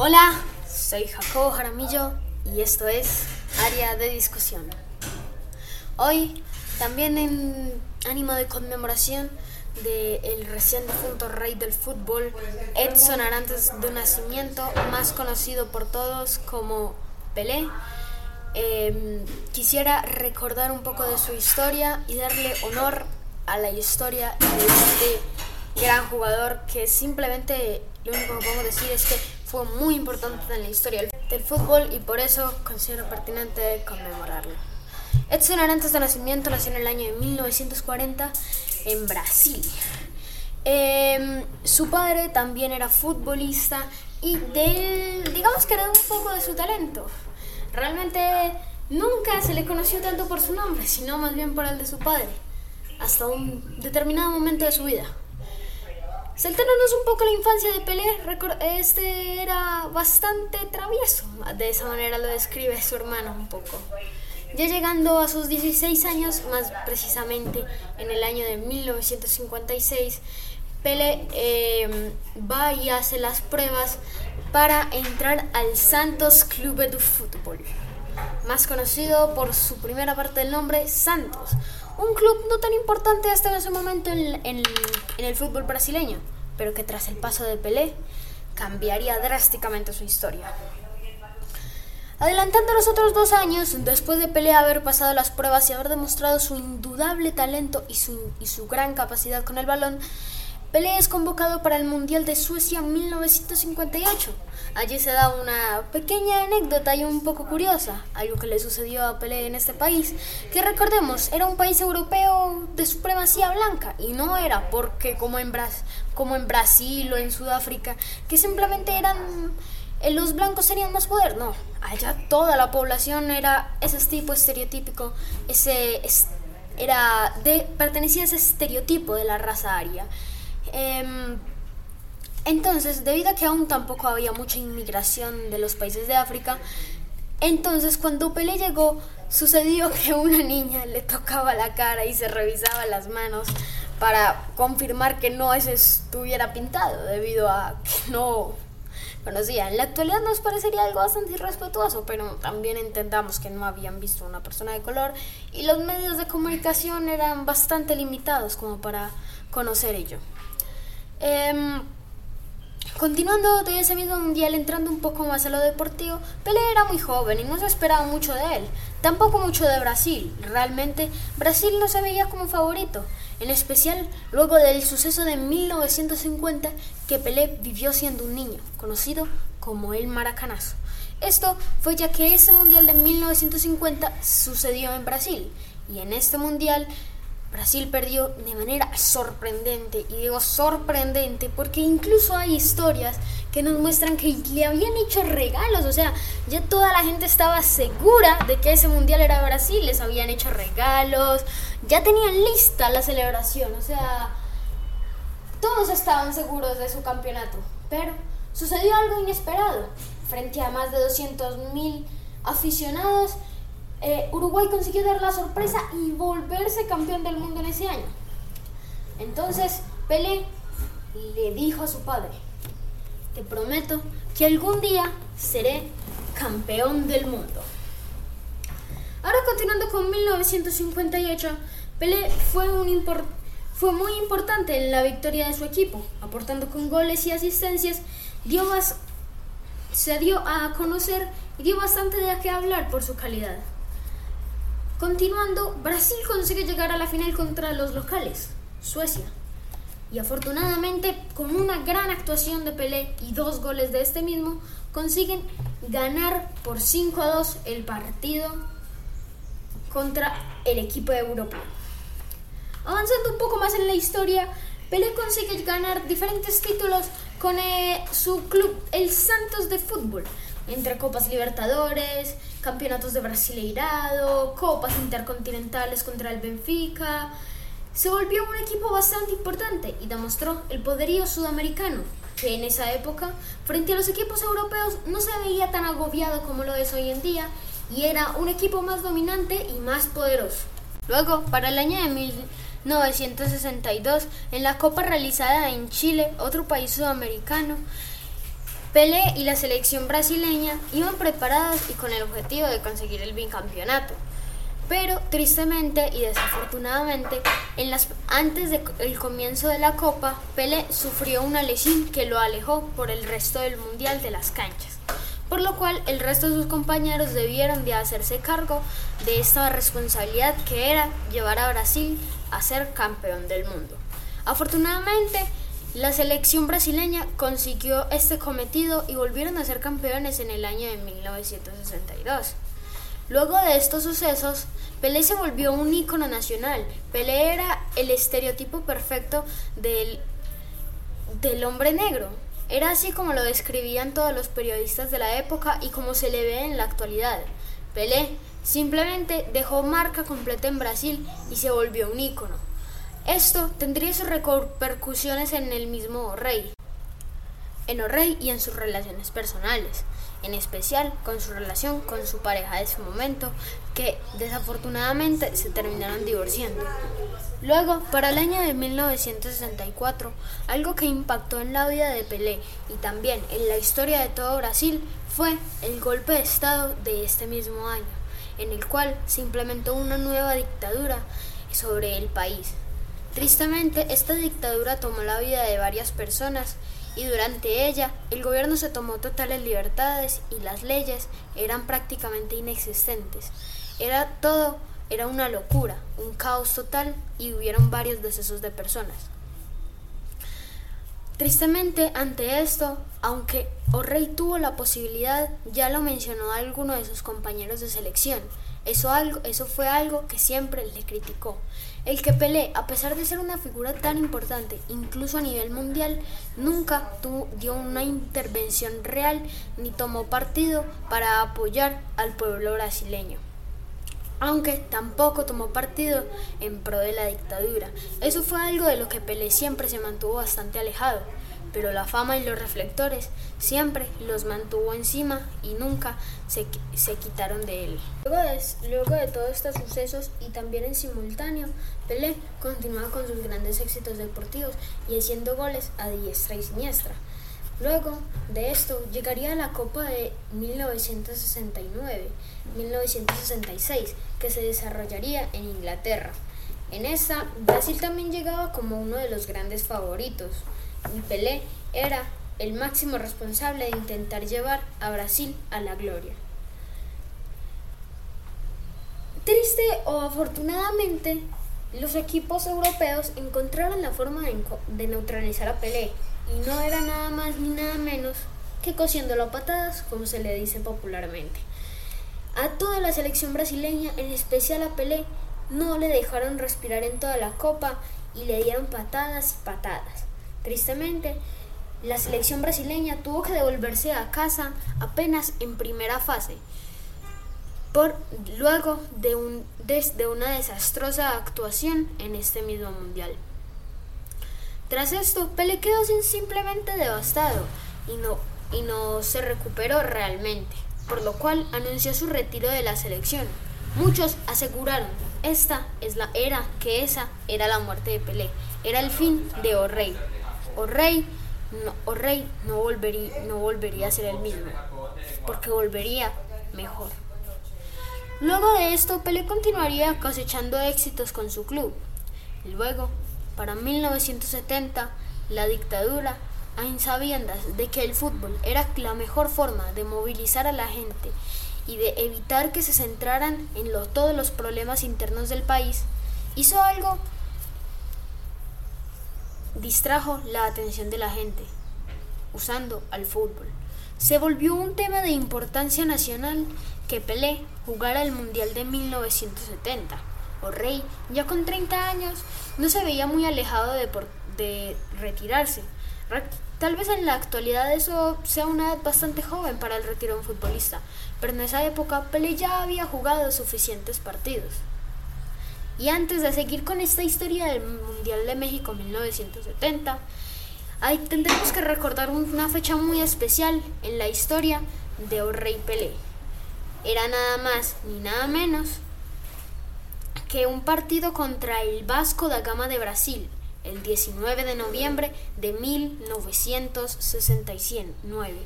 Hola, soy Jacobo Jaramillo y esto es Área de Discusión. Hoy, también en ánimo de conmemoración del recién difunto rey del fútbol, Edson Arantes de Nacimiento, más conocido por todos como Pelé, em, quisiera recordar un poco de su historia y darle honor a la historia de este gran jugador que simplemente lo único que podemos decir es que fue muy importante en la historia del fútbol y por eso considero pertinente conmemorarlo. Edson Arantes de Nacimiento nació en el año de 1940 en Brasil. Em, su padre también era futbolista y de digamos que era un poco de su talento. Realmente nunca se le conoció tanto por su nombre, sino más bien por el de su padre, hasta un determinado momento de su vida. Saltándonos un poco la infancia de Pelé, este era bastante travieso, de esa manera lo describe su hermano un poco. Ya llegando a sus 16 años, más precisamente en el año de 1956, Pelé em, va y hace las pruebas para entrar al Santos Clube de Fútbol, más conocido por su primera parte del nombre, Santos, un club no tan importante hasta ese momento en, en, el fútbol brasileño, pero que tras el paso de Pelé cambiaría drásticamente su historia. Adelantando los otros dos años, después de Pelé haber pasado las pruebas y haber demostrado su indudable talento y su, y su gran capacidad con el balón, Pelé es convocado para el Mundial de Suecia 1958. Allí se da una pequeña anécdota y un poco curiosa, algo que le sucedió a Pelé en este país, que recordemos era un país europeo de supremacía blanca y no era porque como en, como en Brasil o en Sudáfrica, que simplemente eran eh, los blancos tenían más poder, no, allá toda la población era ese tipo estereotípico, ese era de pertenecía a ese estereotipo de la raza aria. Em, entonces, debido a que aún tampoco había mucha inmigración de los países de África, entonces cuando Pelé llegó, sucedió que una niña le tocaba la cara y se revisaba las manos para confirmar que no estuviera pintado, debido a que no conocía. En la actualidad nos parecería algo bastante irrespetuoso, pero también entendamos que no habían visto una persona de color y los medios de comunicación eran bastante limitados como para conocer ello. Em, continuando de ese mismo mundial, entrando un poco más a lo deportivo, Pelé era muy joven y no se esperaba mucho de él, tampoco mucho de Brasil. Realmente Brasil no se veía como favorito, en especial luego del suceso de 1950 que Pelé vivió siendo un niño, conocido como el Maracanazo. Esto fue ya que ese mundial de 1950 sucedió en Brasil y en este mundial Brasil perdió de manera sorprendente, y digo sorprendente porque incluso hay historias que nos muestran que le habían hecho regalos, o sea, ya toda la gente estaba segura de que ese mundial era Brasil, les habían hecho regalos, ya tenían lista la celebración, o sea, todos estaban seguros de su campeonato, pero sucedió algo inesperado, frente a más de 200.000 aficionados, eh, Uruguay consiguió dar la sorpresa y volverse campeón del mundo en ese año. Entonces Pelé le dijo a su padre, te prometo que algún día seré campeón del mundo. Ahora continuando con 1958, Pelé fue, un fue muy importante en la victoria de su equipo, aportando con goles y asistencias, dio se dio a conocer y dio bastante de qué hablar por su calidad. Continuando, Brasil consigue llegar a la final contra los locales, Suecia. Y afortunadamente, con una gran actuación de Pelé y dos goles de este mismo, consiguen ganar por 5 a 2 el partido contra el equipo europeo. Avanzando un poco más en la historia, Pelé consigue ganar diferentes títulos con eh, su club, el Santos de Fútbol, entre Copas Libertadores, Campeonatos de Brasileirado, Copas Intercontinentales contra el Benfica. Se volvió un equipo bastante importante y demostró el poderío sudamericano, que en esa época, frente a los equipos europeos, no se veía tan agobiado como lo es hoy en día y era un equipo más dominante y más poderoso. Luego, para el año de 1962, en la Copa realizada en Chile, otro país sudamericano, Pelé y la selección brasileña iban preparados y con el objetivo de conseguir el bicampeonato. Pero tristemente y desafortunadamente, antes del comienzo de la Copa, Pelé sufrió una lesión que lo alejó por el resto del Mundial de las canchas, por lo cual el resto de sus compañeros debieron de hacerse cargo de esta responsabilidad que era llevar a Brasil a ser campeón del mundo. Afortunadamente, la selección brasileña consiguió este cometido y volvieron a ser campeones en el año de 1962. Luego de estos sucesos, Pelé se volvió un ícono nacional. Pelé era el estereotipo perfecto del, del hombre negro. Era así como lo describían todos los periodistas de la época y como se le ve en la actualidad. Pelé simplemente dejó marca completa en Brasil y se volvió un ícono. Esto tendría sus repercusiones en el mismo rey, en O'Reilly y en sus relaciones personales en especial con su relación con su pareja de ese momento, que desafortunadamente se terminaron divorciando. Luego, para el año de 1964, algo que impactó en la vida de Pelé y también en la historia de todo Brasil fue el golpe de Estado de este mismo año, en el cual se implementó una nueva dictadura sobre el país. Tristemente, esta dictadura tomó la vida de varias personas y durante ella el gobierno se tomó totales libertades y las leyes eran prácticamente inexistentes. Era todo, era una locura, un caos total y hubieron varios decesos de personas. Tristemente, ante esto, aunque O'Reilly tuvo la posibilidad, ya lo mencionó alguno de sus compañeros de selección, eso, algo, eso fue algo que siempre le criticó. El que Pelé, a pesar de ser una figura tan importante, incluso a nivel mundial, nunca dio una intervención real ni tomó partido para apoyar al pueblo brasileño aunque tampoco tomó partido en pro de la dictadura. Eso fue algo de lo que Pelé siempre se mantuvo bastante alejado pero la fama y los reflectores siempre los mantuvo encima y nunca se, se quitaron de él. Luego de, luego de, todos estos sucesos y también en simultáneo, Pelé continuaba con sus grandes éxitos deportivos y haciendo goles a diestra y siniestra. Luego de esto llegaría la Copa de 1969-1966 que se desarrollaría en Inglaterra. En esta, Brasil también llegaba como uno de los grandes favoritos y Pelé era el máximo responsable de intentar llevar a Brasil a la gloria. Triste o afortunadamente, los equipos europeos encontraron la forma de, neutralizar a Pelé y no era nada más ni nada menos que cosiéndolo a patadas, como se le dice popularmente. A toda la selección brasileña, en especial a Pelé, no le dejaron respirar en toda la copa y le dieron patadas y patadas. Tristemente, la selección brasileña tuvo que devolverse a casa apenas en primera fase, por luego de, un, una desastrosa actuación en este mismo mundial. Tras esto, Pele quedó simplemente devastado y no, y no se recuperó realmente, por lo cual anunció su retiro de la selección. Muchos aseguraron esta es la era que esa era la muerte de Pelé, era el fin de O'Reilly o rey, no, o rey no, volvería, no volvería a ser el mismo, porque volvería mejor. Luego de esto, Pelé continuaría cosechando éxitos con su club. Luego, para 1970, la dictadura, a sabiendas de que el fútbol era la mejor forma de movilizar a la gente y de evitar que se centraran en todos los problemas internos del país, hizo algo distrajo la atención de la gente, usando al fútbol. Se volvió un tema de importancia nacional que Pelé jugara el Mundial de 1970. O Rey, ya con 30 años, no se veía muy alejado de, de retirarse. Tal vez en la actualidad eso sea una edad bastante joven para el retiro de un futbolista, pero en esa época Pelé ya había jugado suficientes partidos. Y antes de seguir con esta historia del Mundial de México 1970, ahí tendremos que recordar una fecha muy especial en la historia de Rey Pelé. Era nada más ni nada menos que un partido contra el Vasco da Gama de Brasil, el 19 de noviembre de 1969.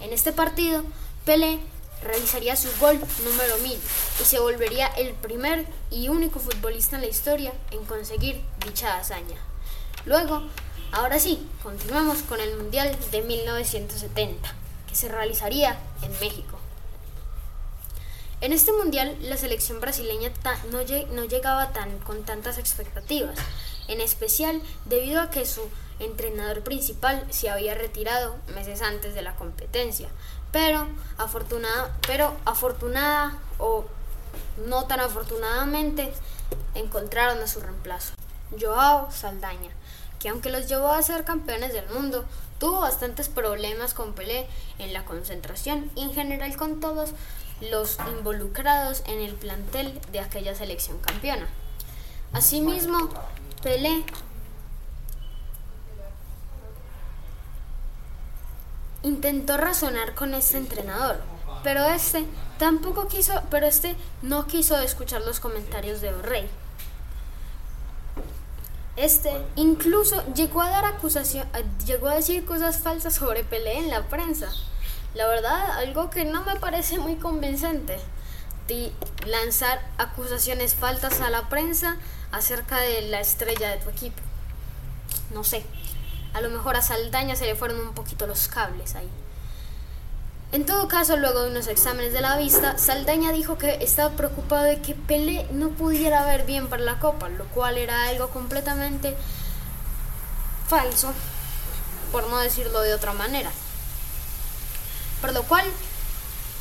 En este partido, Pelé realizaría su gol número 1000 y se volvería el primer y único futbolista en la historia en conseguir dicha hazaña. Luego, ahora sí, continuamos con el Mundial de 1970, que se realizaría en México. En este mundial la selección brasileña no, no llegaba tan, con tantas expectativas, en especial debido a que su entrenador principal se había retirado meses antes de la competencia, pero afortunada, pero afortunada o no tan afortunadamente encontraron a su reemplazo, Joao Saldaña, que aunque los llevó a ser campeones del mundo, tuvo bastantes problemas con Pelé en la concentración y en general con todos los involucrados en el plantel de aquella selección campeona. Asimismo, Pelé intentó razonar con este entrenador, pero este tampoco quiso, pero este no quiso escuchar los comentarios de O'Reilly. Este incluso llegó a dar acusación, llegó a decir cosas falsas sobre Pelé en la prensa. La verdad, algo que no me parece muy convincente. De lanzar acusaciones faltas a la prensa acerca de la estrella de tu equipo. No sé. A lo mejor a Saldaña se le fueron un poquito los cables ahí. En todo caso, luego de unos exámenes de la vista, Saldaña dijo que estaba preocupado de que Pelé no pudiera ver bien para la copa, lo cual era algo completamente falso, por no decirlo de otra manera por lo cual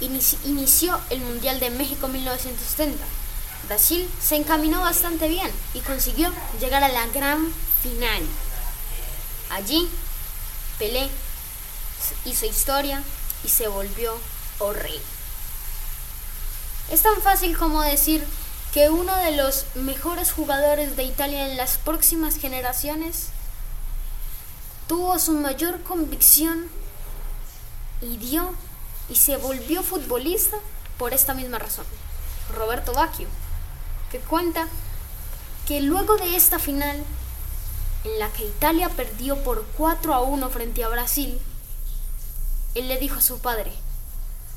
inició el Mundial de México 1970. Brasil se encaminó bastante bien y consiguió llegar a la gran final. Allí, Pelé hizo historia y se volvió rey. Es tan fácil como decir que uno de los mejores jugadores de Italia en las próximas generaciones tuvo su mayor convicción y dio y se volvió futbolista por esta misma razón. Roberto Bacchio, que cuenta que luego de esta final, en la que Italia perdió por 4 a 1 frente a Brasil, él le dijo a su padre,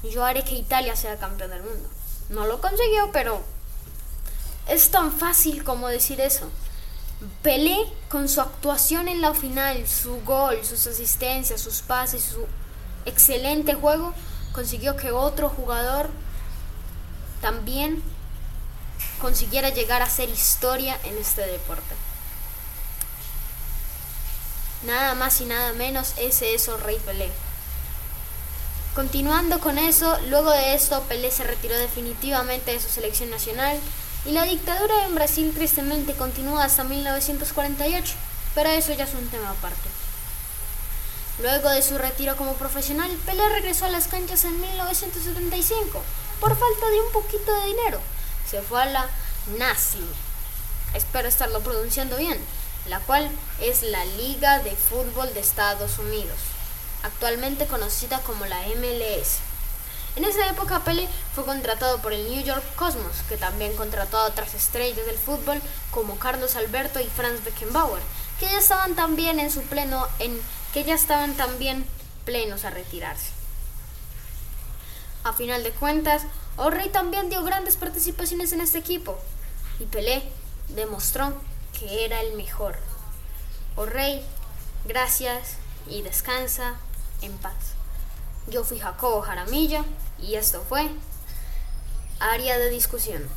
yo haré que Italia sea campeón del mundo. No lo consiguió, pero es tan fácil como decir eso. Pelé, con su actuación en la final, su gol, sus asistencias, sus pases, su excelente juego, consiguió que otro jugador también consiguiera llegar a ser historia en este deporte. Nada más y nada menos, ese es el Rey Pelé. Continuando con eso, luego de esto Pelé se retiró definitivamente de su selección nacional y la dictadura en Brasil tristemente continuó hasta 1948, pero eso ya es un tema aparte. Luego de su retiro como profesional, Pelé regresó a las canchas en 1975 por falta de un poquito de dinero. Se fue a la NASI, espero estarlo pronunciando bien, la cual es la Liga de Fútbol de Estados Unidos, actualmente conocida como la MLS. En esa época Pelé fue contratado por el New York Cosmos, que también contrató a otras estrellas del fútbol como Carlos Alberto y Franz Beckenbauer, que ya estaban también en su pleno en que ya estaban también plenos a retirarse. A final de cuentas, O'Reilly también dio grandes participaciones en este equipo y Pelé demostró que era el mejor. O'Reilly, gracias y descansa en paz. Yo fui Jacobo Jaramillo y esto fue Área de Discusión.